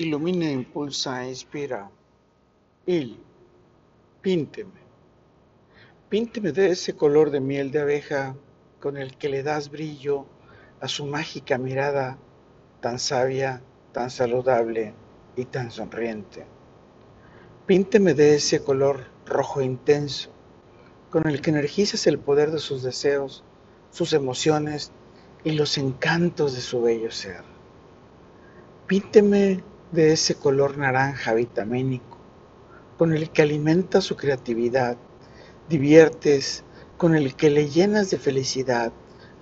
Ilumina, impulsa, inspira. Il, pínteme. Pínteme de ese color de miel de abeja con el que le das brillo a su mágica mirada tan sabia, tan saludable y tan sonriente. Pínteme de ese color rojo intenso con el que energizas el poder de sus deseos, sus emociones y los encantos de su bello ser. Pínteme de ese color naranja vitamínico, con el que alimenta su creatividad, diviertes, con el que le llenas de felicidad,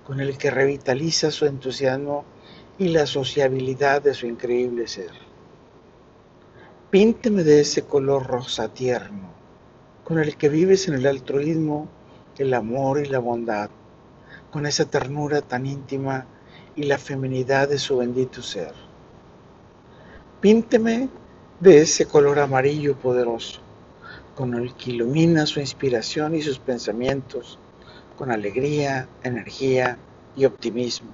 con el que revitaliza su entusiasmo y la sociabilidad de su increíble ser. Pínteme de ese color rosa tierno, con el que vives en el altruismo, el amor y la bondad, con esa ternura tan íntima y la feminidad de su bendito ser. Pínteme de ese color amarillo poderoso, con el que ilumina su inspiración y sus pensamientos, con alegría, energía y optimismo.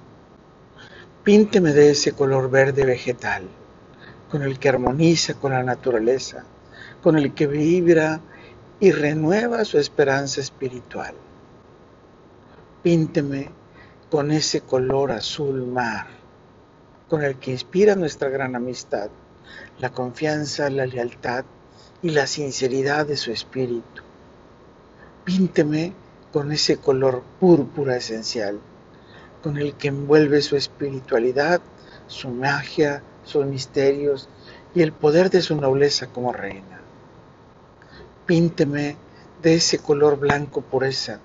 Pínteme de ese color verde vegetal, con el que armoniza con la naturaleza, con el que vibra y renueva su esperanza espiritual. Pínteme con ese color azul mar, con el que inspira nuestra gran amistad, la confianza, la lealtad y la sinceridad de su espíritu. Pínteme con ese color púrpura esencial, con el que envuelve su espiritualidad, su magia, sus misterios y el poder de su nobleza como reina. Pínteme de ese color blanco pureza,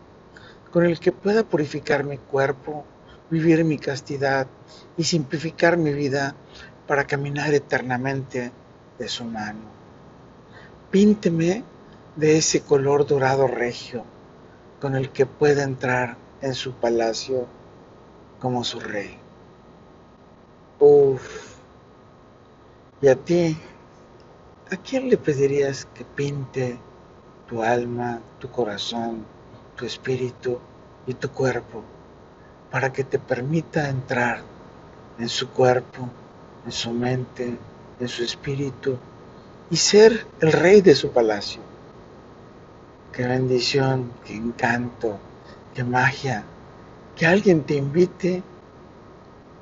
con el que pueda purificar mi cuerpo, vivir mi castidad y simplificar mi vida para caminar eternamente de su mano. Pínteme de ese color dorado regio con el que pueda entrar en su palacio como su rey. Uf. ¿Y a ti? ¿A quién le pedirías que pinte tu alma, tu corazón, tu espíritu y tu cuerpo para que te permita entrar en su cuerpo en su mente, en su espíritu y ser el rey de su palacio. Qué bendición, qué encanto, qué magia, que alguien te invite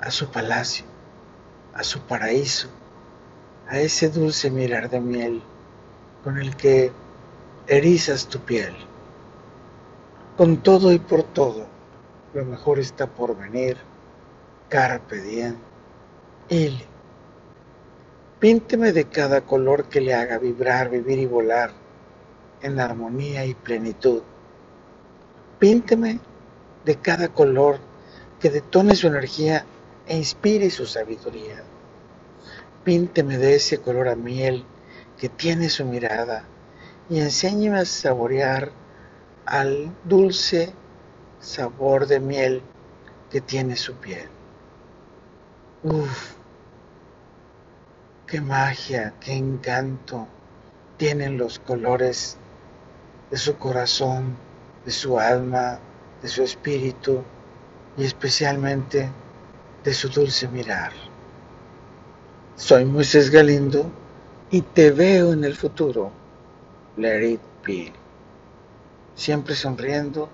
a su palacio, a su paraíso, a ese dulce mirar de miel con el que erizas tu piel. Con todo y por todo, lo mejor está por venir. Carpe diem. Il Pínteme de cada color que le haga vibrar, vivir y volar en armonía y plenitud. Pínteme de cada color que detone su energía e inspire su sabiduría. Pínteme de ese color a miel que tiene su mirada y enséñeme a saborear al dulce sabor de miel que tiene su piel. Uf, qué magia, qué encanto tienen los colores de su corazón, de su alma, de su espíritu y especialmente de su dulce mirar. Soy Moisés Galindo y te veo en el futuro. Let it be. Siempre sonriendo,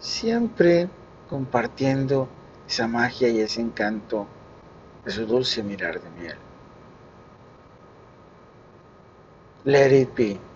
siempre compartiendo esa magia y ese encanto de su dulce mirar de miel. Let it be.